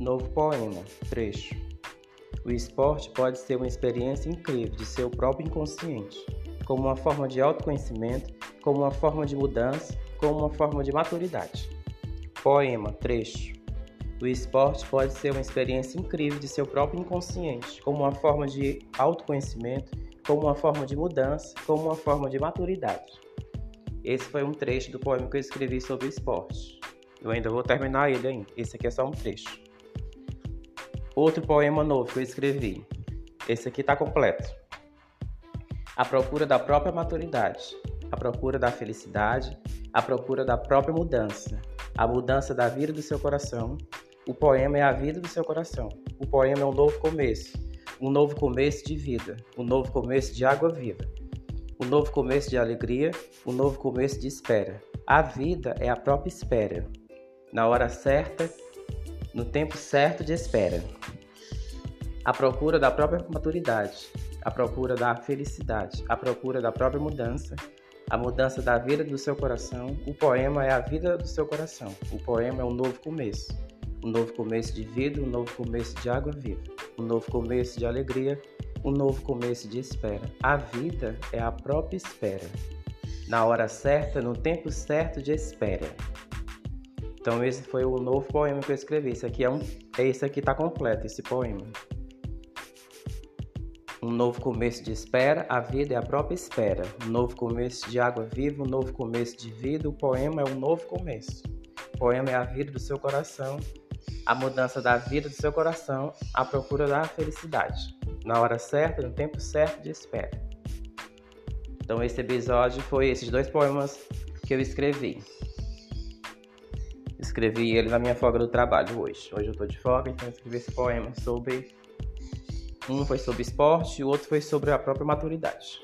Novo poema, trecho. O esporte pode ser uma experiência incrível de seu próprio inconsciente, como uma forma de autoconhecimento, como uma forma de mudança, como uma forma de maturidade. Poema, trecho. O esporte pode ser uma experiência incrível de seu próprio inconsciente, como uma forma de autoconhecimento, como uma forma de mudança, como uma forma de maturidade. Esse foi um trecho do poema que eu escrevi sobre esporte. Eu ainda vou terminar ele ainda. Esse aqui é só um trecho. Outro poema novo que eu escrevi. Esse aqui está completo. A procura da própria maturidade, a procura da felicidade, a procura da própria mudança, a mudança da vida do seu coração. O poema é a vida do seu coração. O poema é um novo começo, um novo começo de vida, um novo começo de água viva, um novo começo de alegria, um novo começo de espera. A vida é a própria espera na hora certa, no tempo certo de espera. A procura da própria maturidade, a procura da felicidade, a procura da própria mudança, a mudança da vida do seu coração. O poema é a vida do seu coração. O poema é um novo começo. Um novo começo de vida, um novo começo de água viva, um novo começo de alegria, um novo começo de espera. A vida é a própria espera. Na hora certa, no tempo certo de espera. Então esse foi o novo poema que eu escrevi. Esse aqui é um, é esse aqui tá completo esse poema. Um novo começo de espera, a vida é a própria espera. Um novo começo de água viva, um novo começo de vida. O poema é um novo começo. O poema é a vida do seu coração, a mudança da vida do seu coração, a procura da felicidade. Na hora certa, no tempo certo de espera. Então esse episódio foi esses dois poemas que eu escrevi. Escrevi ele na minha folga do trabalho hoje. Hoje eu tô de folga, então escrevi esse poema sobre. Um foi sobre esporte o outro foi sobre a própria maturidade.